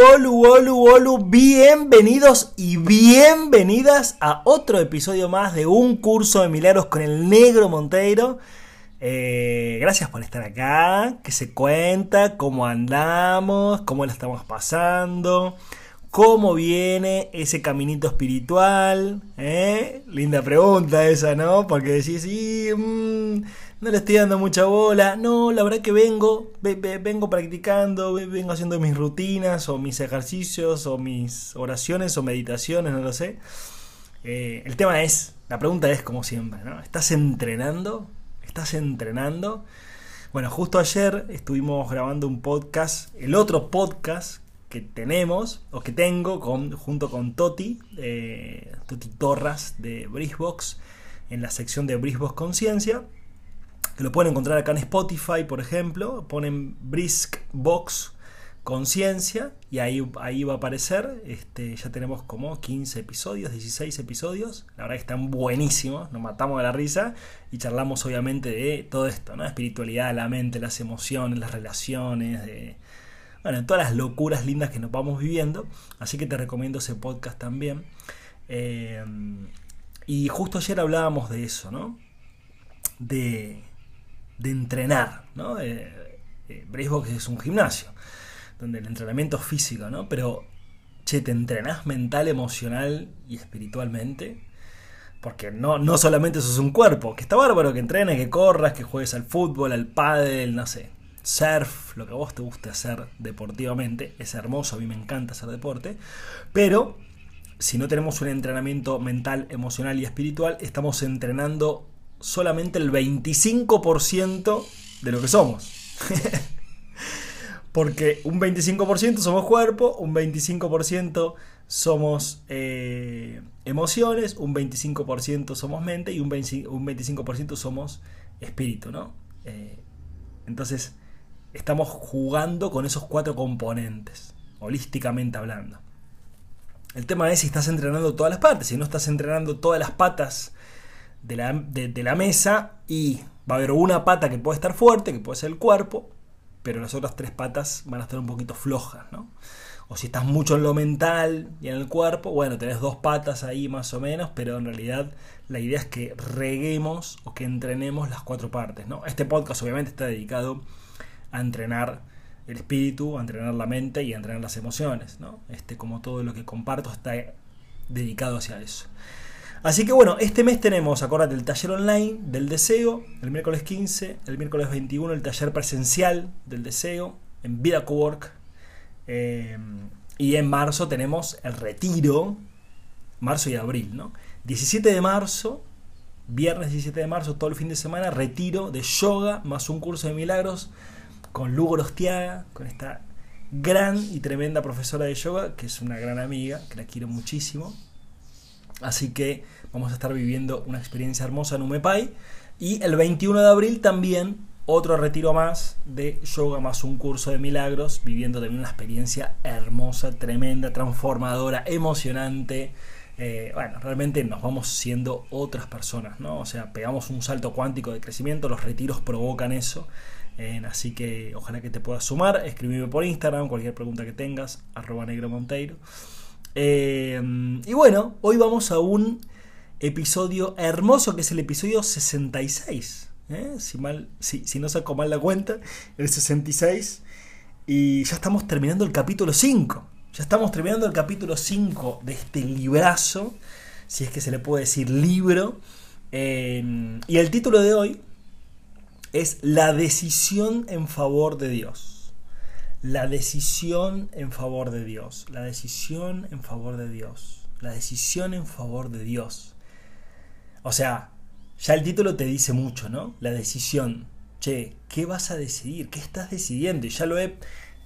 Olu, olu, olu, olu, bienvenidos y bienvenidas a otro episodio más de un curso de milagros con el negro Monteiro. Eh, gracias por estar acá, que se cuenta cómo andamos, cómo la estamos pasando, cómo viene ese caminito espiritual. ¿eh? Linda pregunta esa, ¿no? Porque decís, sí, no le estoy dando mucha bola. No, la verdad que vengo, vengo practicando, vengo haciendo mis rutinas o mis ejercicios o mis oraciones o meditaciones, no lo sé. Eh, el tema es, la pregunta es como siempre, ¿no? ¿Estás entrenando? ¿Estás entrenando? Bueno, justo ayer estuvimos grabando un podcast, el otro podcast que tenemos, o que tengo, con, junto con Toti, eh, Toti Torras de Brisbox, en la sección de Brisbox Conciencia que lo pueden encontrar acá en Spotify, por ejemplo, ponen Brisk Box Conciencia y ahí, ahí va a aparecer. Este, ya tenemos como 15 episodios, 16 episodios. La verdad que están buenísimos, nos matamos de la risa y charlamos obviamente de todo esto, ¿no? Espiritualidad, la mente, las emociones, las relaciones, de, bueno, todas las locuras lindas que nos vamos viviendo. Así que te recomiendo ese podcast también. Eh, y justo ayer hablábamos de eso, ¿no? De, de entrenar, ¿no? Eh, eh es un gimnasio, donde el entrenamiento es físico, ¿no? Pero, che, ¿te entrenás mental, emocional y espiritualmente? Porque no, no solamente eso es un cuerpo, que está bárbaro que entrenes, que corras, que juegues al fútbol, al pádel, no sé, surf, lo que a vos te guste hacer deportivamente, es hermoso, a mí me encanta hacer deporte, pero si no tenemos un entrenamiento mental, emocional y espiritual, estamos entrenando solamente el 25% de lo que somos. Porque un 25% somos cuerpo, un 25% somos eh, emociones, un 25% somos mente y un, 25% somos espíritu, ¿no? Eh, entonces, estamos jugando con esos cuatro componentes, holísticamente hablando. El tema es si estás entrenando todas las partes, si no estás entrenando todas las patas de la, mesa y va a haber una pata que puede estar fuerte, que puede ser el cuerpo, pero las otras tres patas van a estar un poquito flojas, ¿no? O si estás mucho en lo mental y en el cuerpo, bueno, tenés dos patas ahí más o menos, pero en realidad la idea es que reguemos o que entrenemos las cuatro partes, ¿no? Este podcast obviamente está dedicado a entrenar el espíritu, a entrenar la mente y a entrenar las emociones, ¿no? Este, como todo lo que comparto está dedicado hacia eso. Así que bueno, este mes tenemos, acordate, el taller online del deseo, el miércoles 15, el miércoles 21 el taller presencial del deseo en Vida Cowork. Eh, y en marzo tenemos el retiro, marzo y abril, ¿no? 17 de marzo, viernes 17 de marzo, todo el fin de semana, retiro de yoga más un curso de milagros con Lugo Rostiaga, con esta gran y tremenda profesora de yoga, que es una gran amiga, que la quiero muchísimo. Así que vamos a estar viviendo una experiencia hermosa en Umepai. Y el 21 de abril también otro retiro más de yoga más un curso de milagros, viviendo también una experiencia hermosa, tremenda, transformadora, emocionante. Eh, bueno, realmente nos vamos siendo otras personas, ¿no? O sea, pegamos un salto cuántico de crecimiento, los retiros provocan eso. así que ojalá que te puedas sumar, escribime por Instagram, cualquier pregunta que tengas, arroba. Eh, y bueno, hoy vamos a un episodio hermoso que es el episodio 66. ¿eh? Si, mal, si, no saco mal la cuenta, el 66. Y ya estamos terminando el capítulo 5. Ya estamos terminando el capítulo 5 de este librazo, si es que se le puede decir libro. Eh, y el título de hoy es La decisión en favor de Dios la decisión en favor de Dios, la decisión en favor de Dios, la decisión en favor de Dios. O sea, ya el título te dice mucho, ¿no? La decisión. Che, ¿qué vas a decidir? ¿Qué estás decidiendo? Y ya lo he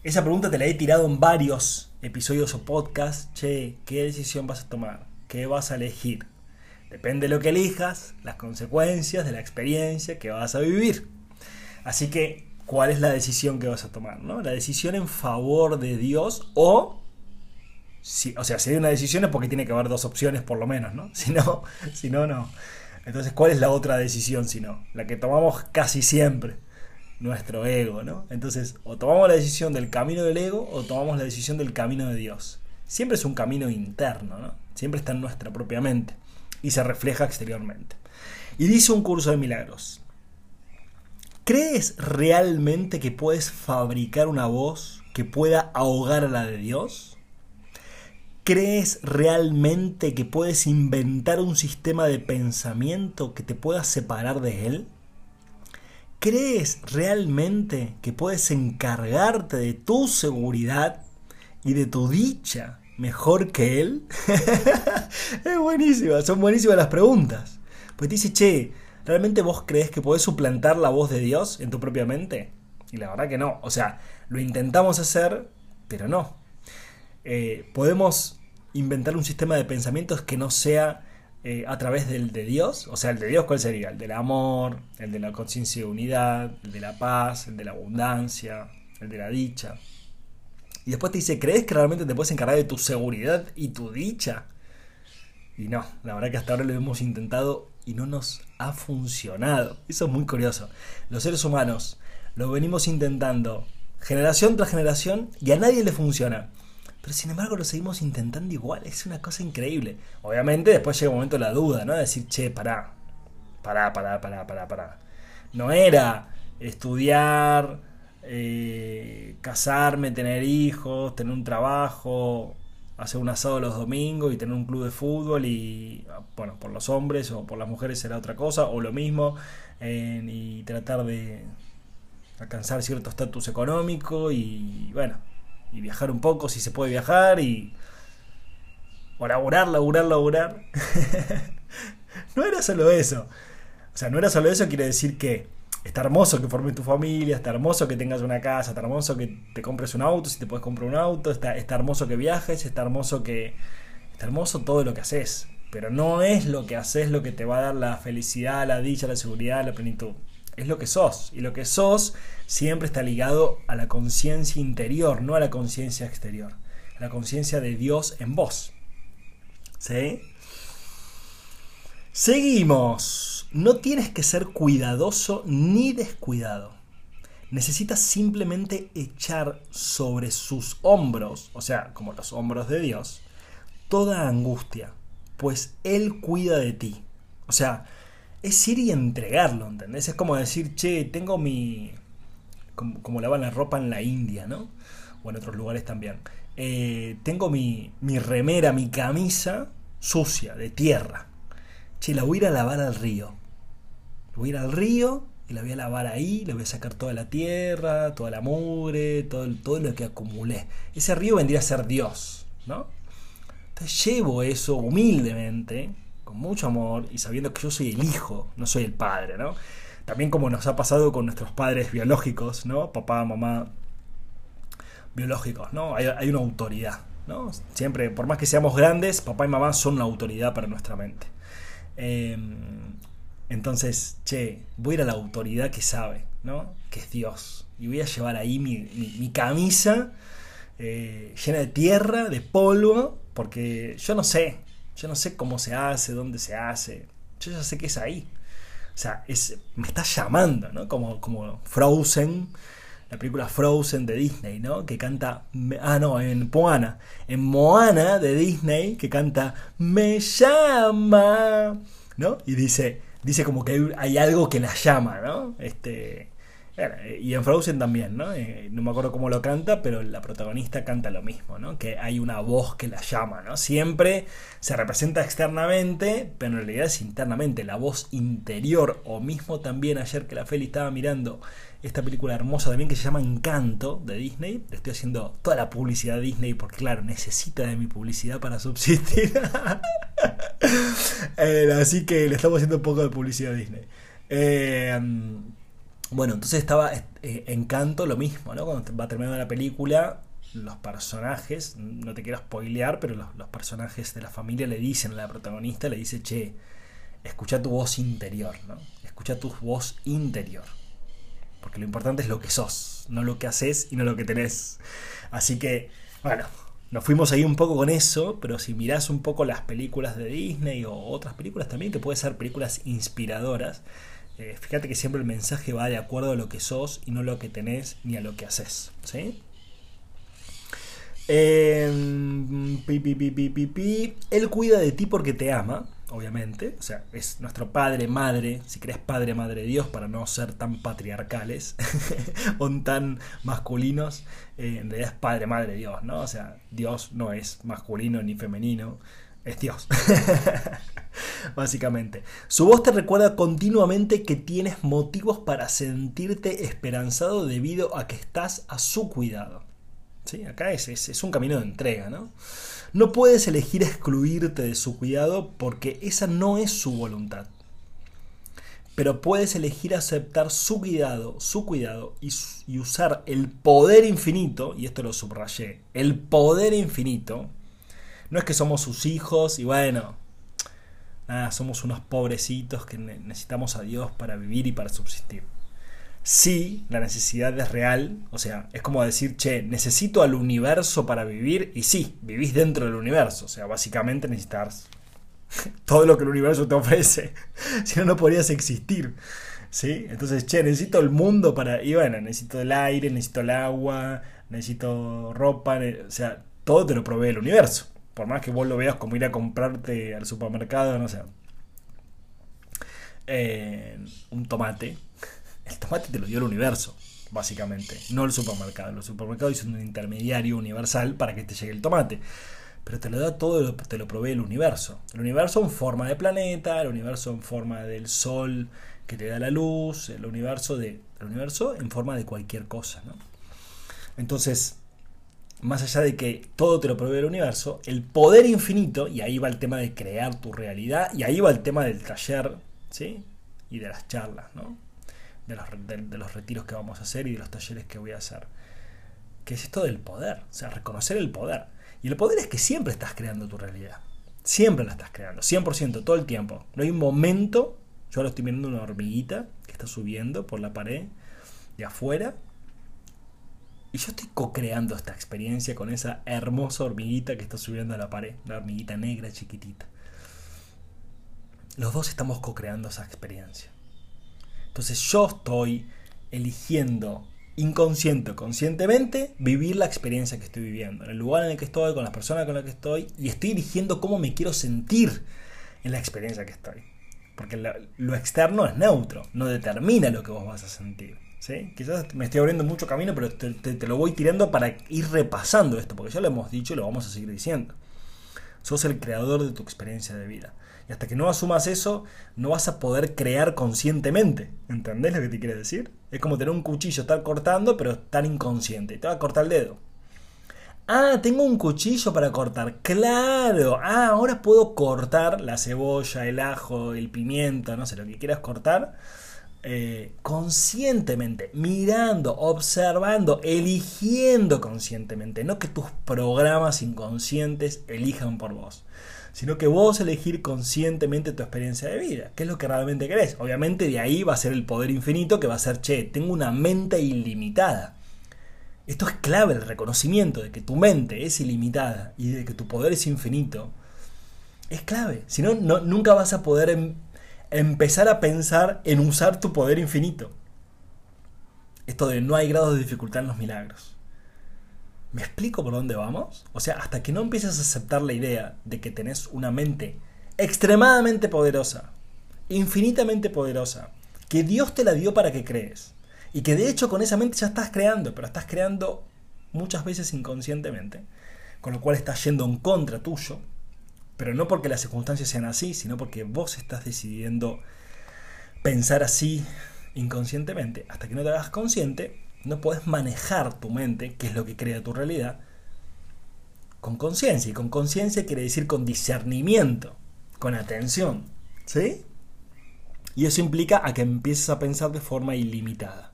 Esa pregunta te la he tirado en varios episodios o podcasts. Che, ¿qué decisión vas a tomar? ¿Qué vas a elegir? Depende de lo que elijas, las consecuencias de la experiencia que vas a vivir. Así que, ¿cuál es la decisión que vas a tomar? ¿no? La decisión en favor de Dios o... Si, o sea, si hay una decisión es porque tiene que haber dos opciones por lo menos, ¿no? Si no, si no, no. Entonces, ¿cuál es la otra decisión si no? La que tomamos casi siempre, nuestro ego, ¿no? Entonces, o tomamos la decisión del camino del ego o tomamos la decisión del camino de Dios. Siempre es un camino interno, ¿no? Siempre está en nuestra propia mente y se refleja exteriormente. Y dice un curso de milagros, ¿crees realmente que puedes fabricar una voz que pueda ahogar a la de Dios? ¿Crees realmente que puedes inventar un sistema de pensamiento que te pueda separar de Él? ¿Crees realmente que puedes encargarte de tu seguridad y de tu dicha mejor que él? es buenísima, son buenísimas las preguntas. Pues dice, che, ¿realmente vos crees que podés suplantar la voz de Dios en tu propia mente? Y la verdad que no. O sea, lo intentamos hacer, pero no. Eh, podemos inventar un sistema de pensamientos que no sea eh, a través del de Dios. O sea, el de Dios, ¿cuál sería? El del amor, el de la conciencia de unidad, el de la paz, el de la abundancia, el de la dicha. Y después te dice, ¿crees que realmente te puedes encargar de tu seguridad y tu dicha? Y no, la verdad que hasta ahora lo hemos intentado y no nos ha funcionado. Eso es muy curioso. Los seres humanos lo venimos intentando generación tras generación y a nadie le funciona. Pero sin embargo lo seguimos intentando igual. Es una cosa increíble. Obviamente después llega un momento la duda, ¿no? De decir, che, pará. Pará, pará, pará, pará, pará. No era estudiar eh, casarme, tener hijos, tener un trabajo, hacer un asado los domingos y tener un club de fútbol y, bueno, por los hombres o por las mujeres será otra cosa, o lo mismo, y tratar de alcanzar cierto estatus económico y, bueno, y viajar un poco si se puede viajar y... O laburar, laburar, laburar. no era solo eso. O sea, no era solo eso, quiere decir que está hermoso que formes tu familia, está hermoso que tengas una casa, está hermoso que te compres un auto, si te puedes comprar un auto, está, está hermoso que viajes, está hermoso que... Está hermoso todo lo que haces, pero no es lo que haces lo que te va a dar la felicidad, la dicha, la seguridad, la plenitud. Es lo que sos. Y lo que sos siempre está ligado a la conciencia interior, no a la conciencia exterior. A la conciencia de Dios en vos. ¿Sí? Seguimos. No tienes que ser cuidadoso ni descuidado. Necesitas simplemente echar sobre sus hombros, o sea, como los hombros de Dios, toda angustia, pues Él cuida de ti. O sea, es ir y entregarlo, ¿entendés? Es como decir, che, tengo mi... como, como lavan la ropa en la India, ¿no? O en otros lugares también. Eh, tengo mi, mi remera, mi camisa sucia, de tierra. Che, la voy a ir a lavar al río Voy a ir al río y la voy a lavar ahí, le voy a sacar toda la tierra, toda la mugre, todo, todo lo que acumulé. Ese río vendría a ser Dios, ¿no? Entonces llevo eso humildemente, con mucho amor y sabiendo que yo soy el hijo, no soy el padre, ¿no? También como nos ha pasado con nuestros padres biológicos, ¿no? Papá, mamá, biológicos, ¿no? Hay, hay una autoridad, ¿no? Siempre, por más que seamos grandes, papá y mamá son una autoridad para nuestra mente. Eh, entonces, che, voy a ir a la autoridad que sabe, ¿no? Que es Dios. Y voy a llevar ahí mi, camisa eh, llena de tierra, de polvo, porque yo no sé, yo no sé cómo se hace, dónde se hace. Yo ya sé que es ahí. O sea, es, me está llamando, ¿no? Como, como Frozen, la película Frozen de Disney, ¿no? Que canta, ah, no, en Moana, en Moana de Disney, que canta, me llama, ¿no? Y dice, dice como que hay, algo que la llama, ¿no? Este, y en Frozen también, ¿no? Eh, no me acuerdo cómo lo canta, pero la protagonista canta lo mismo, ¿no? Que hay una voz que la llama, ¿no? Siempre se representa externamente, pero en realidad es internamente, la voz interior. O mismo también ayer que la Feli estaba mirando esta película hermosa también que se llama Encanto de Disney. Le estoy haciendo toda la publicidad de Disney porque, claro, necesita de mi publicidad para subsistir. Eh, así que le estamos haciendo un poco de publicidad a Disney. Eh, Bueno, entonces estaba eh, Encanto lo mismo, ¿no? Cuando va terminando la película, los personajes, no te quiero spoilear, pero los, personajes de la familia le dicen a la protagonista, le dice, che, escucha tu voz interior, ¿no? Escucha tu voz interior. Porque lo importante es lo que sos, no lo que haces y no lo que tenés. Así que, bueno, nos fuimos ahí un poco con eso, pero si mirás un poco las películas de Disney o otras películas también, que pueden ser películas inspiradoras, eh, fíjate que siempre el mensaje va de acuerdo a lo que sos y no lo que tenés ni a lo que haces. ¿sí? Em, Él cuida de ti porque te ama, obviamente. O sea, es nuestro padre, madre, si crees padre, madre Dios, para no ser tan patriarcales o tan masculinos. Eh, en realidad es padre, madre Dios, ¿no? O sea, Dios no es masculino ni femenino, es Dios. Básicamente. Su voz te recuerda continuamente que tienes motivos para sentirte esperanzado debido a que estás a su cuidado. ¿Sí? Acá es, es, un camino de entrega, ¿no? No puedes elegir excluirte de su cuidado porque esa no es su voluntad. Pero puedes elegir aceptar su cuidado, su cuidado y, usar el poder infinito, y esto lo subrayé, el poder infinito. No es que somos sus hijos y bueno, somos unos pobrecitos que necesitamos a Dios para vivir y para subsistir sí, la necesidad es real, o sea, es como decir, che, necesito al universo para vivir, y sí, vivís dentro del universo, o sea, básicamente necesitas todo lo que el universo te ofrece, si no, no podrías existir. ¿Sí? Entonces, che, necesito el mundo para. Y bueno, necesito el aire, necesito el agua, necesito ropa, o sea, todo te lo provee el universo. Por más que vos lo veas como ir a comprarte al supermercado, no sé. Eh, un tomate, el tomate te lo dio el universo, básicamente, no el supermercado. El supermercado es un intermediario universal para que te llegue el tomate. Pero te lo da todo, te lo provee el universo. El universo en forma de planeta, el universo en forma del sol que te da la luz, el universo, de, el universo en forma de cualquier cosa. ¿no? Entonces, más allá de que todo te lo provee el universo, el poder infinito, y ahí va el tema de crear tu realidad, y ahí va el tema del taller, ¿sí? Y de las charlas, ¿no? De los, de, los retiros que vamos a hacer y de los talleres que voy a hacer. Que es esto del poder, o sea, reconocer el poder. Y el poder es que siempre estás creando tu realidad. Siempre la estás creando, 100%, todo el tiempo. No hay un momento, yo ahora estoy viendo una hormiguita que está subiendo por la pared de afuera. Y yo estoy co-creando esta experiencia con esa hermosa hormiguita que está subiendo a la pared, la hormiguita negra chiquitita. Los dos estamos co-creando esa experiencia. Entonces yo estoy eligiendo inconsciente o conscientemente vivir la experiencia que estoy viviendo, en el lugar en el que estoy, con las personas con las que estoy, y estoy eligiendo cómo me quiero sentir en la experiencia que estoy. Porque lo externo es neutro, no determina lo que vos vas a sentir. ¿sí? Quizás me estoy abriendo mucho camino, pero te, te lo voy tirando para ir repasando esto, porque ya lo hemos dicho y lo vamos a seguir diciendo. Sos el creador de tu experiencia de vida. Y hasta que no asumas eso, no vas a poder crear conscientemente. ¿Entendés lo que te quiere decir? Es como tener un cuchillo, estar cortando, pero estar inconsciente. Te va a cortar el dedo. Ah, tengo un cuchillo para cortar. Claro. Ah, ahora puedo cortar la cebolla, el ajo, el pimiento, no sé, lo que quieras cortar. Eh, conscientemente, mirando, observando, eligiendo conscientemente, no que tus programas inconscientes elijan por vos sino que vos elegir conscientemente tu experiencia de vida, qué es lo que realmente querés. Obviamente de ahí va a ser el poder infinito que va a ser, che, tengo una mente ilimitada. Esto es clave, el reconocimiento de que tu mente es ilimitada y de que tu poder es infinito. Es clave, si no, nunca vas a poder em, empezar a pensar en usar tu poder infinito. Esto de no hay grados de dificultad en los milagros. ¿Me explico por dónde vamos? O sea, hasta que no empieces a aceptar la idea de que tenés una mente extremadamente poderosa, infinitamente poderosa, que Dios te la dio para que crees, y que de hecho con esa mente ya estás creando, pero estás creando muchas veces inconscientemente, con lo cual estás yendo en contra tuyo, pero no porque las circunstancias sean así, sino porque vos estás decidiendo pensar así inconscientemente. Hasta que no te hagas consciente, no puedes manejar tu mente, que es lo que crea tu realidad, con conciencia. Y con conciencia quiere decir con discernimiento, con atención. ¿Sí? Y eso implica a que empieces a pensar de forma ilimitada.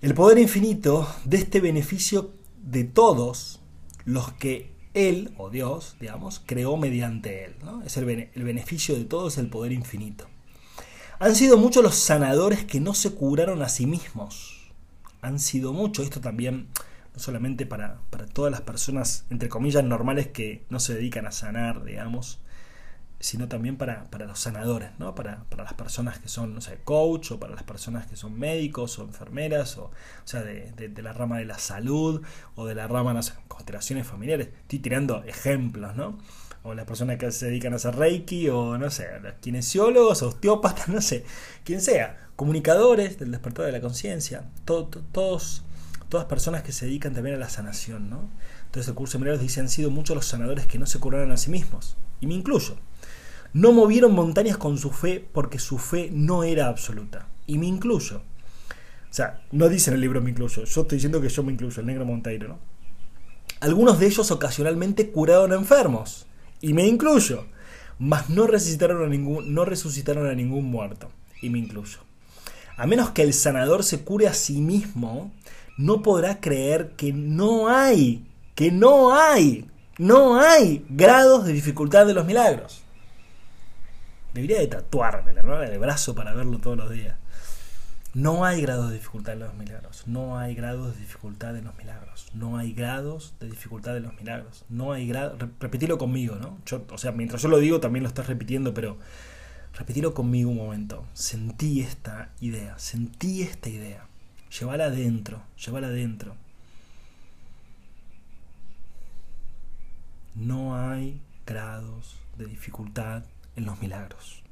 El poder infinito de este beneficio de todos los que Él, o Dios, digamos, creó mediante Él. Es el, el beneficio de todos, el poder infinito. Han sido muchos los sanadores que no se curaron a sí mismos. Han sido muchos. Esto también, no solamente para, para todas las personas, entre comillas, normales que no se dedican a sanar, digamos, sino también para, los sanadores, ¿no? Para, las personas que son, no sé, coach, o para las personas que son médicos o enfermeras, o, o sea, de, la rama de la salud, o de la rama, no sé, constelaciones familiares. Estoy tirando ejemplos, ¿no? O las personas que se dedican a hacer reiki, o no sé, los kinesiólogos, osteópatas, no sé, quien sea, comunicadores del despertar de la conciencia, todos, todas personas que se dedican también a la sanación, ¿no? Entonces el curso de milagros dice, han sido muchos los sanadores que no se curaron a sí mismos, y me incluyo. No movieron montañas con su fe porque su fe no era absoluta. Y me incluyo. O sea, no dice en el libro me incluyo. Yo estoy diciendo que yo me incluyo, el negro Monteiro, ¿no? Algunos de ellos ocasionalmente curaron a enfermos. Y me incluyo. Mas no resucitaron a ningún, no resucitaron a ningún muerto. Y me incluyo. A menos que el sanador se cure a sí mismo, no podrá creer que no hay, que no hay, no hay grados de dificultad de los milagros. Debería de tatuarme ¿no? en el brazo para verlo todos los días. No hay grados de dificultad en los milagros. No hay grados de dificultad en los milagros. No hay grados de dificultad en los milagros. No hay grados. Repetilo conmigo, ¿no? Yo, o sea, mientras yo lo digo también lo estás repitiendo, pero repetilo conmigo un momento. Sentí esta idea. Sentí esta idea. Llévala adentro. Llévala adentro. No hay grados de dificultad en los milagros.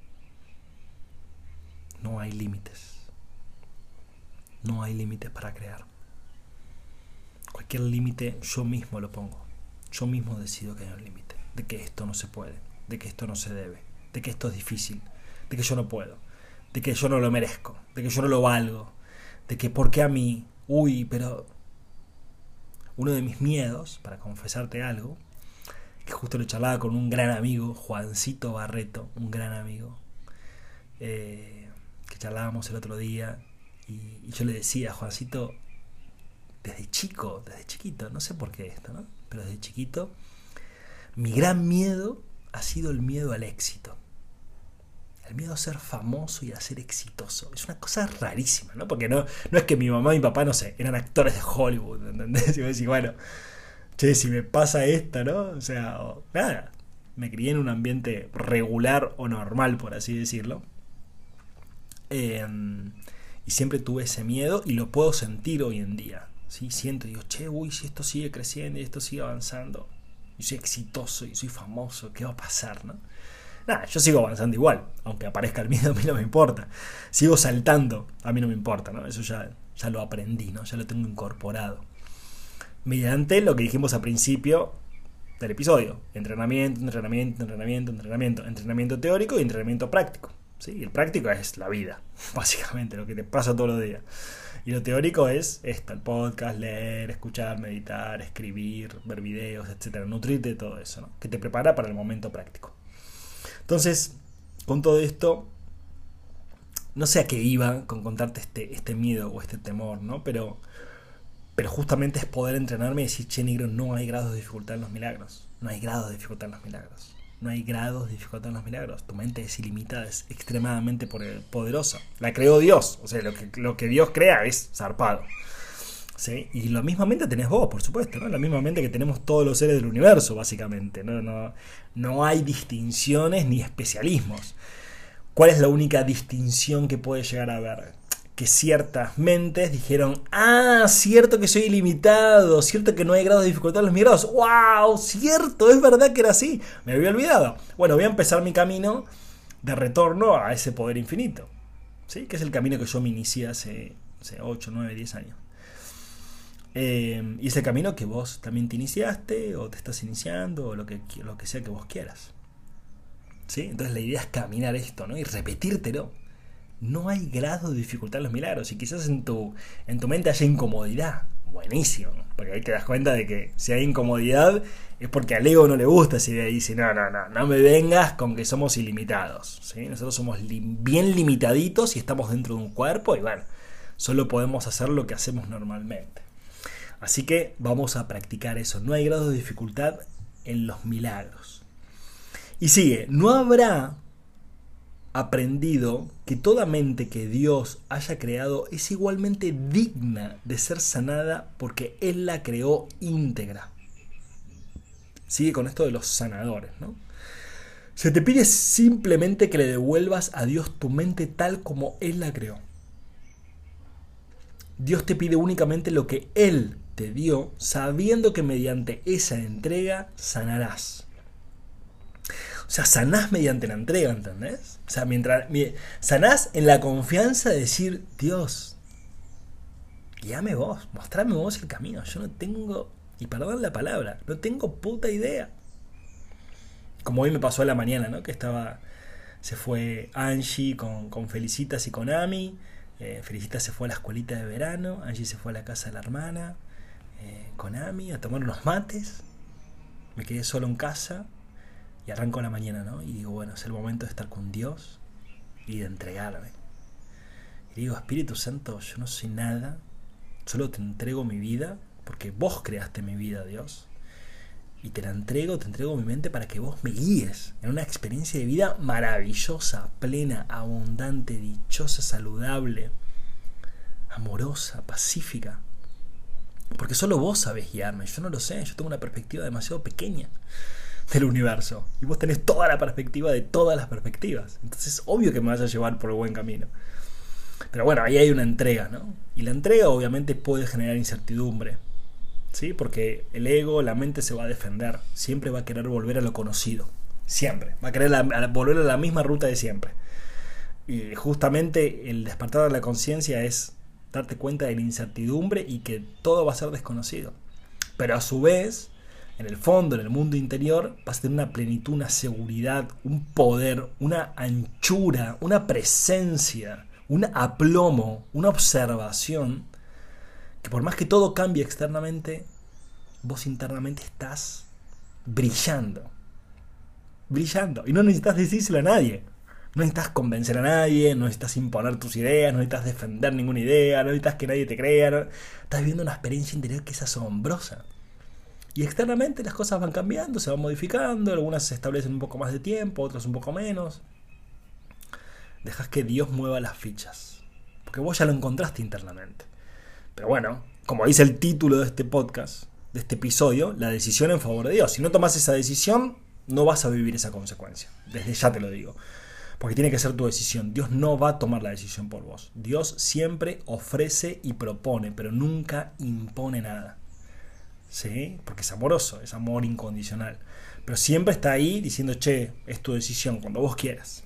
No hay límites. No hay límites para crear. Cualquier límite yo mismo lo pongo. Yo mismo decido que hay un límite. De que esto no se puede. De que esto no se debe. De que esto es difícil. De que yo no puedo. De que yo no lo merezco. De que yo no lo valgo. De que por qué a mí. Uy, pero... Uno de mis miedos, para confesarte algo, justo lo charlaba con un gran amigo, Juancito Barreto, un gran amigo, eh, que charlábamos el otro día, y, yo le decía, Juancito, desde chico, desde chiquito, no sé por qué esto, ¿no? Pero desde chiquito, mi gran miedo ha sido el miedo al éxito. El miedo a ser famoso y a ser exitoso. Es una cosa rarísima, ¿no? Porque no, no es que mi mamá y mi papá, no sé, eran actores de Hollywood, ¿entendés? Y decís, bueno, che, si me pasa esta, ¿no? O sea, nada, me crié en un ambiente regular o normal, por así decirlo. Em, y siempre tuve ese miedo y lo puedo sentir hoy en día. ¿sí? Siento, digo, che, uy, si esto sigue creciendo y esto sigue avanzando, y soy exitoso y soy famoso, ¿qué va a pasar, no? Nada, yo sigo avanzando igual, aunque aparezca el miedo, a mí no me importa. Sigo saltando, a mí no me importa, ¿no? Eso ya, ya lo aprendí, ¿no? Ya lo tengo incorporado mediante lo que dijimos al principio del episodio. Entrenamiento, entrenamiento, entrenamiento, entrenamiento. Entrenamiento teórico y entrenamiento práctico. ¿sí? el práctico es la vida, básicamente, lo que te pasa todos los días. Y lo teórico es esto, el podcast, leer, escuchar, meditar, escribir, ver videos, etcétera, nutrirte de todo eso, ¿no? que te prepara para el momento práctico. Entonces, con todo esto, no sé a qué iba con contarte este, este miedo o este temor, ¿no? Pero pero justamente es poder entrenarme y decir, che, negro, no hay grados de dificultad en los milagros. No hay grados de dificultad en los milagros. No hay grados de dificultad en los milagros. Tu mente es ilimitada, es extremadamente poderosa. La creó Dios. O sea, lo que, lo que Dios crea es zarpado. ¿Sí? Y la misma mente tenés vos, por supuesto, ¿no? La misma mente que tenemos todos los seres del universo, básicamente. No, no, no hay distinciones ni especialismos. ¿Cuál es la única distinción que puede llegar a haber? Que ciertas mentes dijeron, ah, cierto que soy ilimitado, cierto que no hay grado de dificultad en los migrados, wow, cierto, es verdad que era así, me había olvidado. Bueno, voy a empezar mi camino de retorno a ese poder infinito, ¿sí? que es el camino que yo me inicié hace, 8, 9, 10 años. Eh, y ese camino que vos también te iniciaste, o te estás iniciando, o lo que, lo que sea que vos quieras. ¿Sí? Entonces la idea es caminar esto, ¿no? Y repetírtelo no hay grado de dificultad en los milagros. Y quizás en tu, en tu mente haya incomodidad. buenísimo. Porque ahí te das cuenta de que si hay incomodidad es porque al ego no le gusta esa dice, no, no, no, no me vengas con que somos ilimitados. ¿sí? Nosotros somos bien limitaditos y estamos dentro de un cuerpo y bueno, solo podemos hacer lo que hacemos normalmente. Así que vamos a practicar eso. No hay grado de dificultad en los milagros. Y sigue, no habrá aprendido que toda mente que Dios haya creado es igualmente digna de ser sanada porque Él la creó íntegra. Sigue con esto de los sanadores, ¿no? Se te pide simplemente que le devuelvas a Dios tu mente tal como Él la creó. Dios te pide únicamente lo que Él te dio, sabiendo que mediante esa entrega sanarás. O sea, sanás mediante la entrega, ¿entendés? O sea, mientras sanás en la confianza de decir, Dios, guíame vos, mostrame vos el camino. Yo no tengo, y perdón la palabra, no tengo puta idea. Como hoy me pasó a la mañana, ¿no? Que estaba, se fue Angie con, con Felicitas y con Ami. Eh, Felicitas se fue a la escuelita de verano, Angie se fue a la casa de la hermana, eh, con Ami a tomar unos mates. Me quedé solo en casa y arranco la mañana, ¿no? Y digo, bueno, es el momento de estar con Dios y de entregarme. Y digo, Espíritu Santo, yo no soy nada, solo te entrego mi vida, porque vos creaste mi vida, Dios. Y te la entrego, te entrego mi mente para que vos me guíes en una experiencia de vida maravillosa, plena, abundante, dichosa, saludable, amorosa, pacífica. Porque solo vos sabés guiarme, yo no lo sé, yo tengo una perspectiva demasiado pequeña del universo. Y vos tenés toda la perspectiva de todas las perspectivas. Entonces es obvio que me vas a llevar por el buen camino. Pero bueno, ahí hay una entrega, ¿no? Y la entrega obviamente puede generar incertidumbre. ¿Sí? Porque el ego, la mente se va a defender. Siempre va a querer volver a lo conocido. Siempre. Va a querer volver a la misma ruta de siempre. Y justamente el despertar de la conciencia es darte cuenta de la incertidumbre y que todo va a ser desconocido. Pero a su vez, en el fondo, en el mundo interior, vas a tener una plenitud, una seguridad, un poder, una anchura, una presencia, un aplomo, una observación, que por más que todo cambie externamente, vos internamente estás brillando. Brillando. Y no necesitas decírselo a nadie. No necesitas convencer a nadie, no necesitas imponer tus ideas, no necesitas defender ninguna idea, no necesitas que nadie te crea. Estás viviendo una experiencia interior que es asombrosa. Y externamente las cosas van cambiando, se van modificando, algunas se establecen un poco más de tiempo, otras un poco menos. Dejas que Dios mueva las fichas. Porque vos ya lo encontraste internamente. Pero bueno, como dice el título de este podcast, de este episodio, la decisión en favor de Dios. Si no tomas esa decisión, no vas a vivir esa consecuencia. Desde ya te lo digo. Porque tiene que ser tu decisión. Dios no va a tomar la decisión por vos. Dios siempre ofrece y propone, pero nunca impone nada. ¿Sí? Porque es amoroso, es amor incondicional. Pero siempre está ahí diciendo, che, es tu decisión, cuando vos quieras.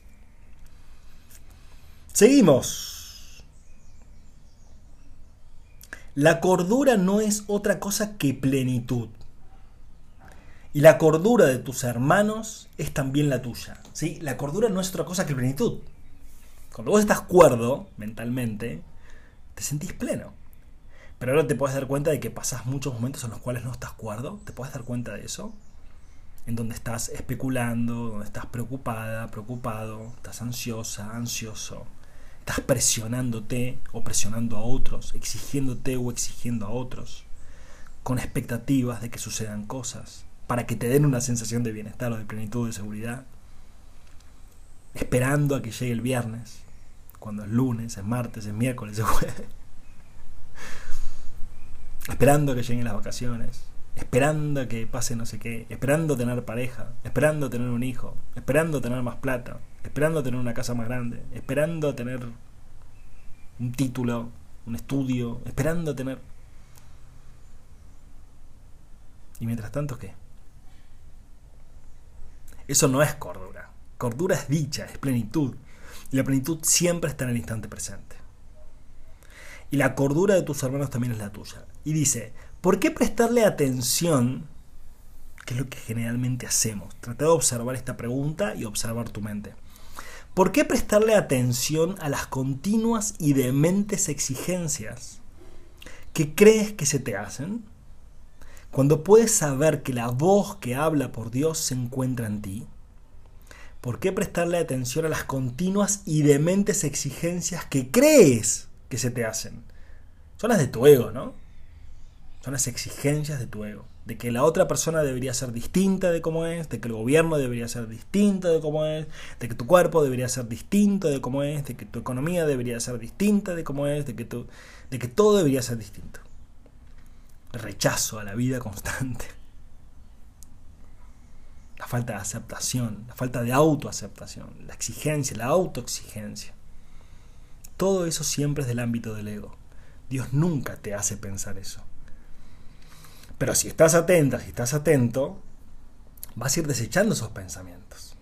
Seguimos. La cordura no es otra cosa que plenitud. Y la cordura de tus hermanos es también la tuya. ¿sí? La cordura no es otra cosa que plenitud. Cuando vos estás cuerdo mentalmente, te sentís pleno. Pero ahora te puedes dar cuenta de que pasas muchos momentos en los cuales no estás cuerdo. ¿Te puedes dar cuenta de eso? En donde estás especulando, donde estás preocupada, preocupado, estás ansiosa, ansioso. Estás presionándote o presionando a otros, exigiéndote o exigiendo a otros, con expectativas de que sucedan cosas, para que te den una sensación de bienestar o de plenitud, de seguridad. Esperando a que llegue el viernes, cuando es lunes, es martes, es miércoles, es jueves esperando que lleguen las vacaciones, esperando que pase no sé qué, esperando tener pareja, esperando tener un hijo, esperando tener más plata, esperando tener una casa más grande, esperando tener un título, un estudio, esperando tener... Y mientras tanto, ¿qué? Eso no es cordura. Cordura es dicha, es plenitud. Y la plenitud siempre está en el instante presente. Y la cordura de tus hermanos también es la tuya. Y dice, ¿por qué prestarle atención? Que es lo que generalmente hacemos. Trata de observar esta pregunta y observar tu mente. ¿Por qué prestarle atención a las continuas y dementes exigencias que crees que se te hacen, cuando puedes saber que la voz que habla por Dios se encuentra en ti, ¿por qué prestarle atención a las continuas y dementes exigencias que crees que se te hacen? Son las de tu ego, ¿no? Son las exigencias de tu ego. De que la otra persona debería ser distinta de cómo es, de que el gobierno debería ser distinto de cómo es, de que tu cuerpo debería ser distinto de cómo es, de que tu economía debería ser distinta de cómo es, de que, de que todo debería ser distinto. rechazo a la vida constante. La falta de aceptación, la falta de autoaceptación, la exigencia, la autoexigencia. Todo eso siempre es del ámbito del ego. Dios nunca te hace pensar eso. Pero si estás atenta, si estás atento, vas a ir desechando esos pensamientos.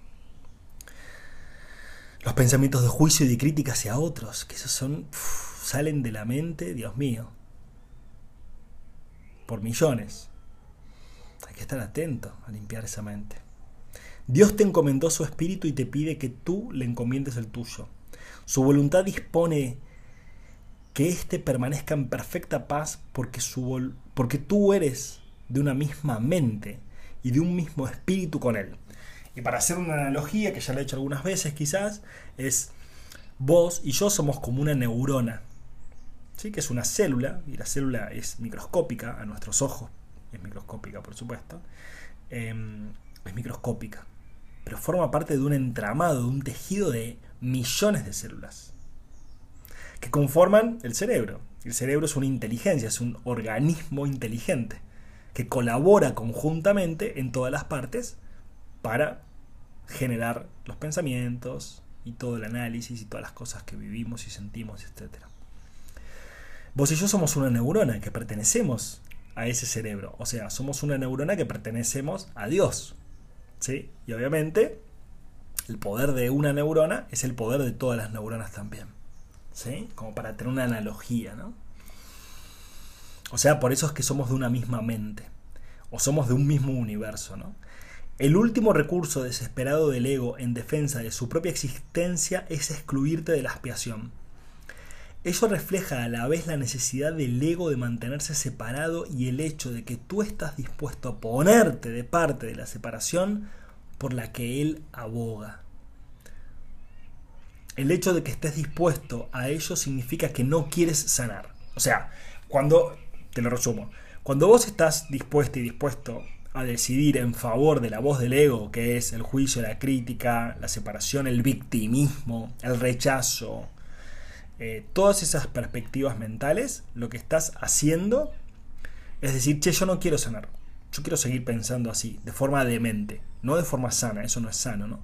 Los pensamientos de juicio y de crítica hacia otros, que esos son, salen de la mente, Dios mío, por millones. Hay que estar atento a limpiar esa mente. Dios te encomendó su espíritu y te pide que tú le encomiendes el tuyo. Su voluntad dispone que éste permanezca en perfecta paz porque, su, porque tú eres de una misma mente y de un mismo espíritu con él. Y para hacer una analogía, que ya la he hecho algunas veces quizás, es vos y yo somos como una neurona, ¿sí? que es una célula, y la célula es microscópica a nuestros ojos, es microscópica por supuesto, em, es microscópica, pero forma parte de un entramado, de un tejido de millones de células que conforman el cerebro. El cerebro es una inteligencia, es un organismo inteligente que colabora conjuntamente en todas las partes para generar los pensamientos y todo el análisis y todas las cosas que vivimos y sentimos, etc. Vos y yo somos una neurona que pertenecemos a ese cerebro, o sea, somos una neurona que pertenecemos a Dios. ¿sí? Y obviamente el poder de una neurona es el poder de todas las neuronas también. Como para tener una analogía, ¿no? O sea, por eso es que somos de una misma mente, o somos de un mismo universo, ¿no? El último recurso desesperado del ego en defensa de su propia existencia es excluirte de la expiación. Ello refleja a la vez la necesidad del ego de mantenerse separado y el hecho de que tú estás dispuesto a ponerte de parte de la separación por la que él aboga. El hecho de que estés dispuesto a ello significa que no quieres sanar. O sea, cuando, te lo resumo, cuando vos estás dispuesto y dispuesto a decidir en favor de la voz del ego, que es el juicio, la crítica, la separación, el victimismo, el rechazo, eh, todas esas perspectivas mentales, lo que estás haciendo es decir, che, yo no quiero sanar, yo quiero seguir pensando así, de forma demente, no de forma sana, eso no es sano, ¿no?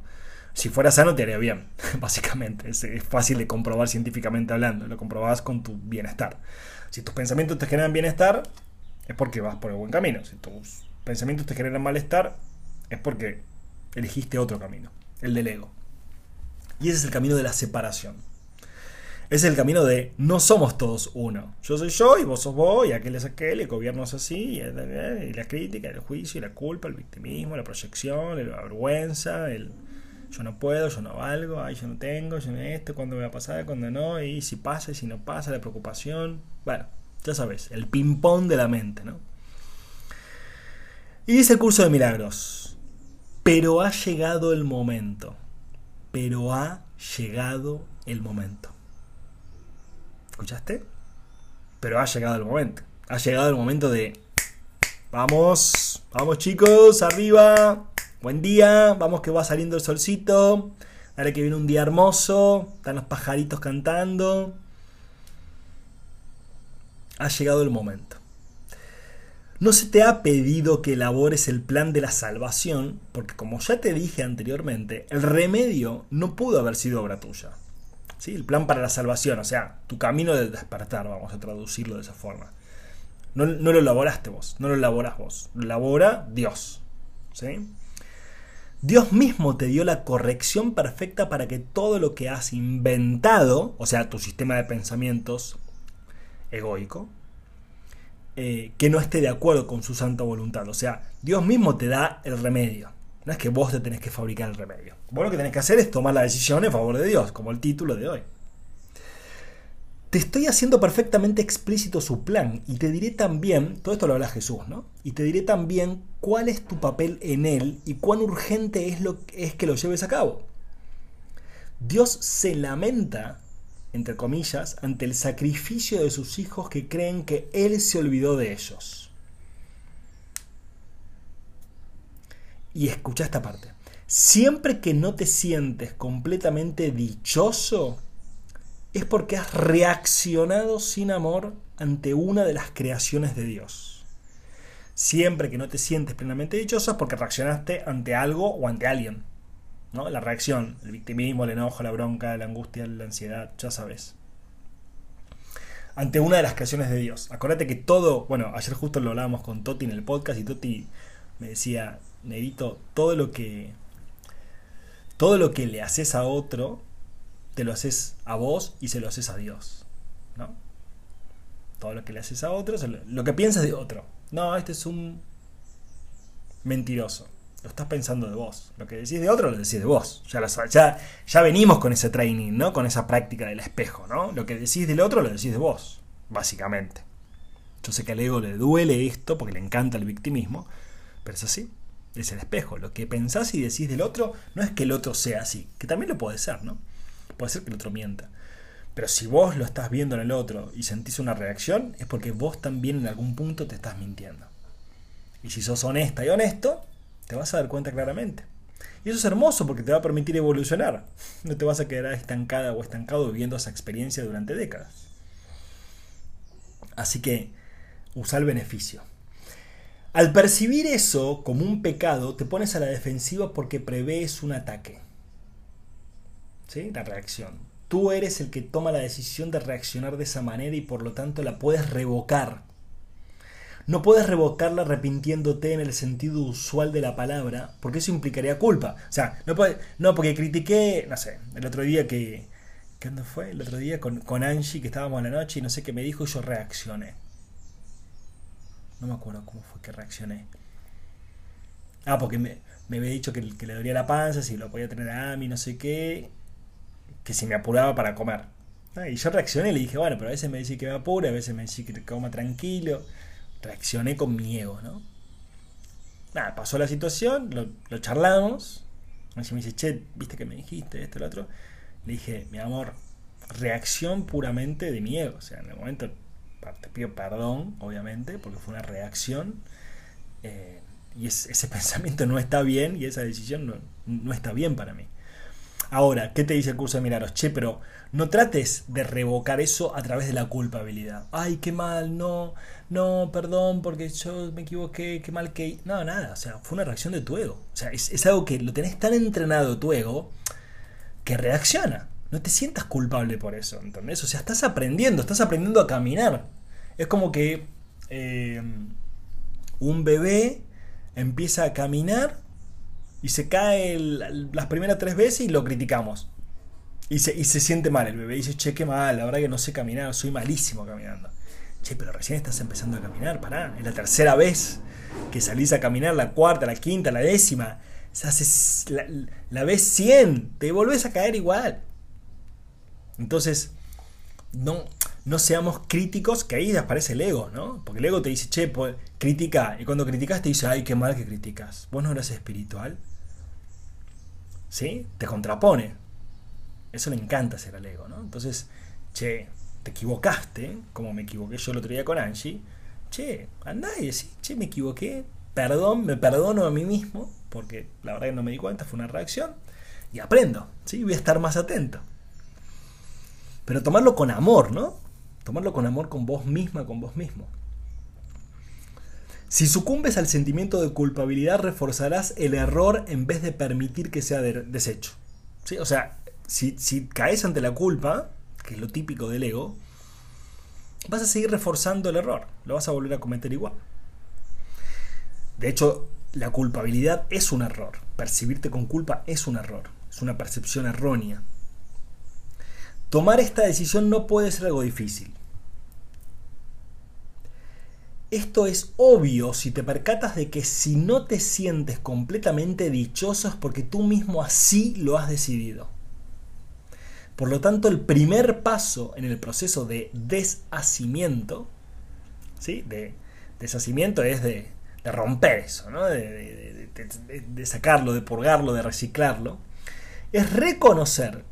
Si fuera sano te haría bien, básicamente. Es, fácil de comprobar científicamente hablando. Lo comprobás con tu bienestar. Si tus pensamientos te generan bienestar, es porque vas por el buen camino. Si tus pensamientos te generan malestar, es porque elegiste otro camino, el del ego. Y ese es el camino de la separación. Ese es el camino de no somos todos uno. Yo soy yo y vos sos vos y aquel es aquel y el gobierno es así y, la crítica, el juicio y la culpa, el victimismo, la proyección, la vergüenza, el, yo no puedo, yo no valgo, ay, yo no tengo, yo no esto, cuándo va a pasar, cuándo no, y si pasa y si no pasa, la preocupación. Bueno, ya sabes, el ping-pong de la mente, ¿no? Y dice el curso de milagros, pero ha llegado el momento, pero ha llegado el momento. ¿Escuchaste? Pero ha llegado el momento. Ha llegado el momento de... Vamos, vamos chicos, arriba. Buen día, vamos que va saliendo el solcito. Ahora que viene un día hermoso, están los pajaritos cantando. Ha llegado el momento. No se te ha pedido que elabores el plan de la salvación, porque como ya te dije anteriormente, el remedio no pudo haber sido obra tuya. ¿Sí? El plan para la salvación, o sea, tu camino de despertar, vamos a traducirlo de esa forma. No, no lo elaboraste vos, no lo elaboras vos, lo elabora Dios. ¿sí? Dios mismo te dio la corrección perfecta para que todo lo que has inventado, o sea, tu sistema de pensamientos egoico, eh, que no esté de acuerdo con su santa voluntad. O sea, Dios mismo te da el remedio. No es que vos te tenés que fabricar el remedio. Vos lo que tenés que hacer es tomar la decisión en favor de Dios, como el título de hoy. Te estoy haciendo perfectamente explícito su plan y te diré también, todo esto lo habla Jesús, ¿no? Y te diré también cuál es tu papel en él y cuán urgente es, lo, es que lo lleves a cabo. Dios se lamenta, entre comillas, ante el sacrificio de sus hijos que creen que Él se olvidó de ellos. Y escucha esta parte. Siempre que no te sientes completamente dichoso, es porque has reaccionado sin amor ante una de las creaciones de Dios. Siempre que no te sientes plenamente dichoso es porque reaccionaste ante algo o ante alguien. ¿no? La reacción, el victimismo, el enojo, la bronca, la angustia, la ansiedad, ya sabes. Ante una de las creaciones de Dios. Acuérdate que todo, bueno, ayer justo lo hablábamos con Toti en el podcast y Toti me decía, Nerito, todo lo que todo lo que le haces a otro te lo haces a vos y se lo haces a Dios. ¿no? Todo lo que le haces a otro, lo, que piensas de otro. No, este es un mentiroso. Lo estás pensando de vos. Lo que decís de otro lo decís de vos. Ya, ya, ya venimos con ese training, ¿no? Con esa práctica del espejo, ¿no? Lo que decís del otro lo decís de vos, básicamente. Yo sé que al ego le duele esto porque le encanta el victimismo, pero es así. Es el espejo. Lo que pensás y decís del otro no es que el otro sea así, que también lo puede ser, ¿no? Puede ser que el otro mienta. Pero si vos lo estás viendo en el otro y sentís una reacción, es porque vos también en algún punto te estás mintiendo. Y si sos honesta y honesto, te vas a dar cuenta claramente. Y eso es hermoso porque te va a permitir evolucionar. No te vas a quedar estancada o estancado viviendo esa experiencia durante décadas. Así que usa el beneficio. Al percibir eso como un pecado, te pones a la defensiva porque prevés un ataque. ¿Sí? la reacción. Tú eres el que toma la decisión de reaccionar de esa manera y por lo tanto la puedes revocar. No puedes revocarla arrepintiéndote en el sentido usual de la palabra, porque eso implicaría culpa. O sea, no, puede, no porque critiqué, no sé, el otro día que... ¿Cuándo fue? El otro día con, con Angie, que estábamos en la noche y no sé qué me dijo y yo reaccioné. No me acuerdo cómo fue que reaccioné. Ah, porque me, me había dicho que, le dolía la panza, si lo podía tener a mí, no sé qué que si me apuraba para comer. Ah, y yo reaccioné le dije, bueno, pero a veces me dice que me apure, a veces me dice que coma tranquilo. Reaccioné con mi ego, ¿no? Nada, pasó la situación, lo, charlamos. Así me dice, che, viste que me dijiste esto, lo otro. Le dije, mi amor, reacción puramente de mi ego. O sea, en el momento te pido perdón, obviamente, porque fue una reacción. Eh, y ese pensamiento no está bien y esa decisión no, no está bien para mí. Ahora, ¿qué te dice el curso de Miraros? Che, pero no trates de revocar eso a través de la culpabilidad. Ay, qué mal, no, no, perdón, porque yo me equivoqué, qué mal que... No, nada, o sea, fue una reacción de tu ego. O sea, es, algo que lo tenés tan entrenado tu ego que reacciona. No te sientas culpable por eso, ¿entendés? O sea, estás aprendiendo, estás aprendiendo a caminar. Es como que eh, un bebé empieza a caminar y se cae las primeras tres veces y lo criticamos. Y se, y se siente mal el bebé. Dice, che, qué mal, la verdad que no sé caminar, soy malísimo caminando. Che, pero recién estás empezando a caminar, pará. Es la tercera vez que salís a caminar, la cuarta, la quinta, la décima. La, la vez 100, te volvés a caer igual. Entonces, no, no seamos críticos, que ahí aparece el ego, ¿no? Porque el ego te dice, che, pues, critica. Y cuando criticas te dice, ay, qué mal que criticas. Vos no eres espiritual. ¿Sí? Te contrapone. Eso le encanta hacer al ego, ¿no? Entonces, che, te equivocaste, como me equivoqué yo el otro día con Angie. Che, andá y decís, che, me equivoqué. Perdón, me perdono a mí mismo, porque la verdad que no me di cuenta, fue una reacción. Y aprendo, ¿sí? Voy a estar más atento. Pero tomarlo con amor, ¿no? Tomarlo con amor con vos misma, con vos mismo. Si sucumbes al sentimiento de culpabilidad, reforzarás el error en vez de permitir que sea deshecho. O sea, si, si caes ante la culpa, que es lo típico del ego, vas a seguir reforzando el error. Lo vas a volver a cometer igual. De hecho, la culpabilidad es un error. Percibirte con culpa es un error. Es una percepción errónea. Tomar esta decisión no puede ser algo difícil. Esto es obvio si te percatas de que si no te sientes completamente dichoso es porque tú mismo así lo has decidido. Por lo tanto, el primer paso en el proceso de deshacimiento, ¿sí? De deshacimiento es de, romper eso, ¿no? de, de sacarlo, de purgarlo, de reciclarlo, es reconocer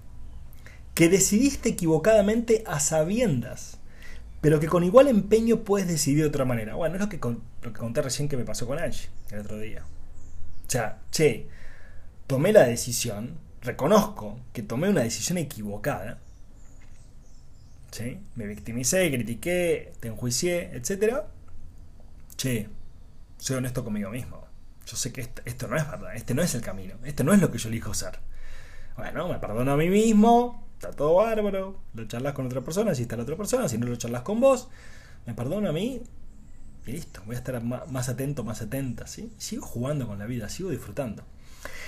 que decidiste equivocadamente a sabiendas, pero que con igual empeño puedes decidir de otra manera. Bueno, es lo que, lo que conté recién que me pasó con Angie el otro día. O sea, che, tomé la decisión, reconozco que tomé una decisión equivocada, ¿sí? me victimicé, critiqué, te enjuicié, etc. Che, soy honesto conmigo mismo. Yo sé que esto, esto no es verdad, este no es el camino, este no es lo que yo elijo ser. Bueno, me perdono a mí mismo, está todo bárbaro, lo charlas con otra persona, si está la otra persona, si no lo charlas con vos, me perdono a mí y listo, voy a estar más atento, más atenta, ¿sí? Sigo jugando con la vida, sigo disfrutando.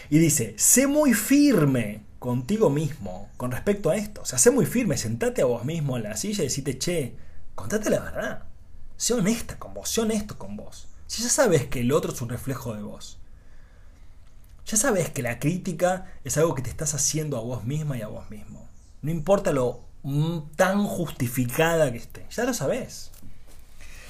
Y dice, sé muy firme contigo mismo con respecto a esto. O sea, sé muy firme, sentate a vos mismo en la silla y decite, che, contate la verdad. Sé honesta con vos, sé honesto con vos. Si ya sabes que el otro es un reflejo de vos. Ya sabes que la crítica es algo que te estás haciendo a vos misma y a vos mismo. No importa lo tan justificada que esté, ya lo sabes.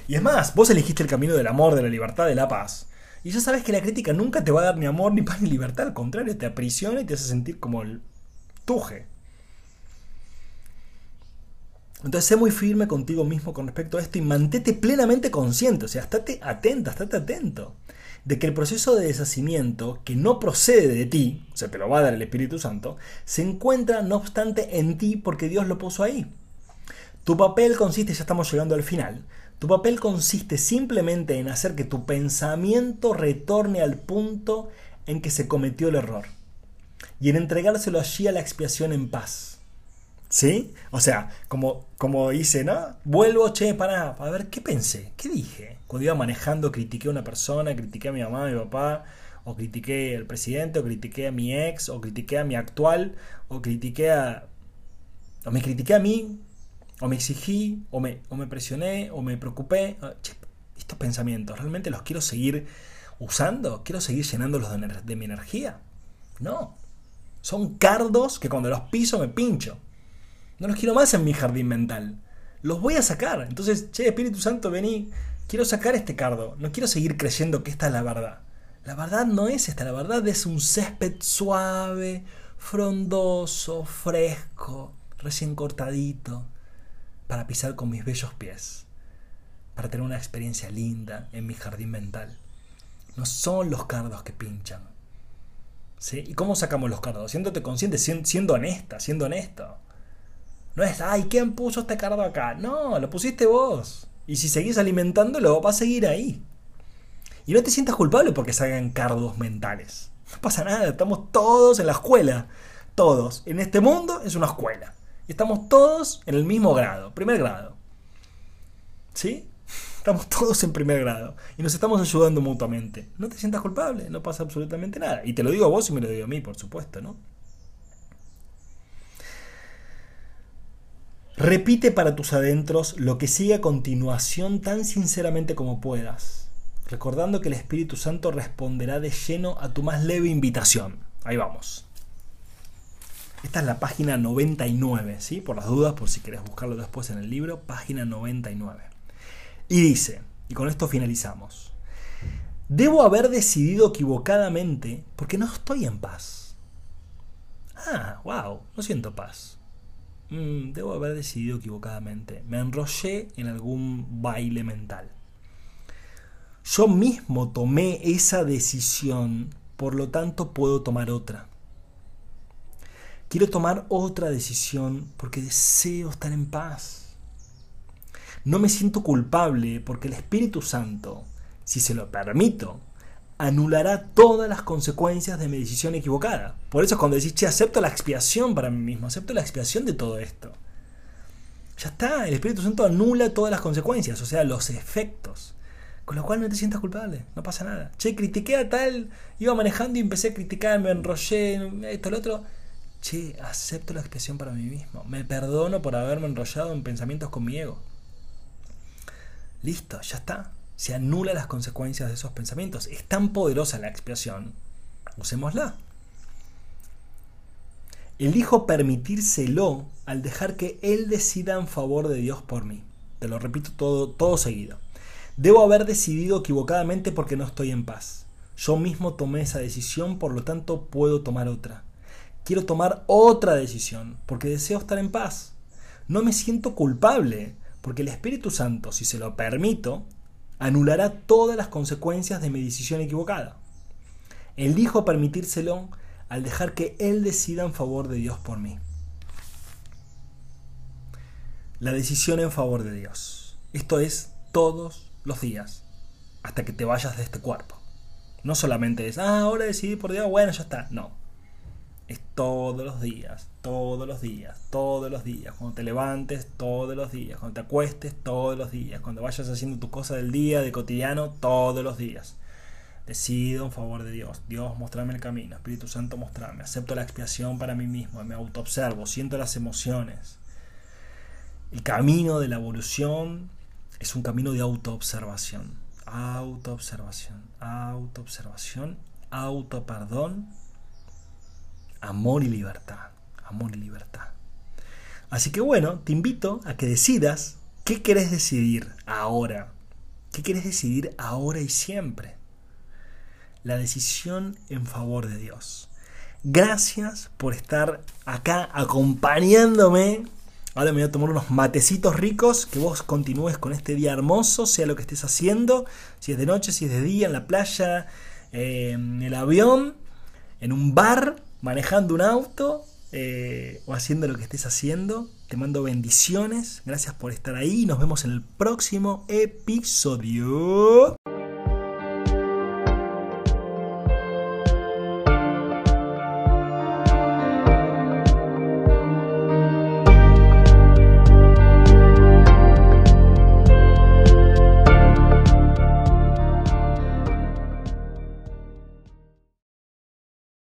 Y es más, vos elegiste el camino del amor, de la libertad, de la paz. Y ya sabes que la crítica nunca te va a dar ni amor, ni paz, ni libertad. Al contrario, te aprisiona y te hace sentir como el tuje. Entonces, sé muy firme contigo mismo con respecto a esto y mantente plenamente consciente. O sea, estate atenta, estate atento. De que el proceso de deshacimiento, que no procede de ti, o sea, te lo va a dar el Espíritu Santo, se encuentra, no obstante, en ti porque Dios lo puso ahí. Tu papel consiste, ya estamos llegando al final, tu papel consiste simplemente en hacer que tu pensamiento retorne al punto en que se cometió el error y en entregárselo allí a la expiación en paz. ¿Sí? O sea, como, como dice, ¿no? Vuelvo, che, para, a ver, ¿qué pensé? ¿Qué dije? Cuando iba manejando, critiqué a una persona, critiqué a mi mamá, a mi papá, o critiqué al presidente, o critiqué a mi ex, o critiqué a mi actual, o critiqué a. o me critiqué a mí, o me exigí, o me, o me presioné, o me preocupé. Ah, estos pensamientos, ¿realmente los quiero seguir usando? ¿Quiero seguir llenándolos de mi energía? No. Son cardos que cuando los piso me pincho. No los quiero más en mi jardín mental. Los voy a sacar. Entonces, che, Espíritu Santo, vení. Quiero sacar este cardo. No quiero seguir creyendo que esta es la verdad. La verdad no es esta. La verdad es un césped suave, frondoso, fresco, recién cortadito para pisar con mis bellos pies, para tener una experiencia linda en mi jardín mental. No son los cardos que pinchan. ¿Sí? ¿Y cómo sacamos los cardos? Siéndote consciente, siendo honesta, siendo honesto. No es, ay, ¿quién puso este cardo acá? No, lo pusiste vos. Y si seguís alimentándolo, va a seguir ahí. Y no te sientas culpable porque salgan cardos mentales. No pasa nada, estamos todos en la escuela. Todos. En este mundo es una escuela. Y estamos todos en el mismo grado, primer grado. ¿Sí? Estamos todos en primer grado y nos estamos ayudando mutuamente. No te sientas culpable, no pasa absolutamente nada. Y te lo digo a vos y me lo digo a mí, por supuesto, ¿no? Repite para tus adentros lo que sigue a continuación tan sinceramente como puedas, recordando que el Espíritu Santo responderá de lleno a tu más leve invitación. Ahí vamos. Esta es la página 99, ¿sí? Por las dudas, por si querés buscarlo después en el libro, página 99. Y dice, y con esto finalizamos, debo haber decidido equivocadamente porque no estoy en paz. Ah, wow, no siento paz. Mm, debo haber decidido equivocadamente. Me enrollé en algún baile mental. Yo mismo tomé esa decisión, por lo tanto puedo tomar otra. Quiero tomar otra decisión porque deseo estar en paz. No me siento culpable porque el Espíritu Santo, si se lo permito, anulará todas las consecuencias de mi decisión equivocada. Por eso cuando decís, che, acepto la expiación para mí mismo, acepto la expiación de todo esto. Ya está, el Espíritu Santo anula todas las consecuencias, o sea, los efectos. Con lo cual no te sientas culpable, no pasa nada. Che, critiqué a tal, iba manejando y empecé a criticar, me enrollé, esto, lo otro che, acepto la expiación para mí mismo, me perdono por haberme enrollado en pensamientos con mi ego. Listo, ya está. Se anula las consecuencias de esos pensamientos. Es tan poderosa la expiación, usémosla. Elijo permitírselo al dejar que Él decida en favor de Dios por mí. Te lo repito todo, todo seguido. Debo haber decidido equivocadamente porque no estoy en paz. Yo mismo tomé esa decisión, por lo tanto puedo tomar otra. Quiero tomar otra decisión porque deseo estar en paz. No me siento culpable porque el Espíritu Santo, si se lo permito, anulará todas las consecuencias de mi decisión equivocada. Elijo permitírselo al dejar que Él decida en favor de Dios por mí. La decisión en favor de Dios. Esto es todos los días, hasta que te vayas de este cuerpo. No solamente es, ah, ahora decidí por Dios, bueno, ya está. No. Es todos los días, todos los días, todos los días. Cuando te levantes, todos los días. Cuando te acuestes, todos los días. Cuando vayas haciendo tu cosa del día, de cotidiano, todos los días. Decido en favor de Dios. Dios, mostrame el camino. Espíritu Santo, mostrame. Acepto la expiación para mí mismo. Me autoobservo. Siento las emociones. El camino de la evolución es un camino de autoobservación. Autoobservación. Autoobservación. Autoperdón. Amor y libertad. Amor y libertad. Así que bueno, te invito a que decidas qué querés decidir ahora. ¿Qué quieres decidir ahora y siempre? la decisión en favor de Dios. Gracias por estar acá acompañándome. Ahora me voy a tomar unos matecitos ricos, que vos continúes con este día hermoso, sea lo que estés haciendo, si es de noche, si es de día, en la playa, en el avión, en un bar, manejando un auto eh, o haciendo lo que estés haciendo. Te mando bendiciones, gracias por estar ahí, nos vemos en el próximo episodio.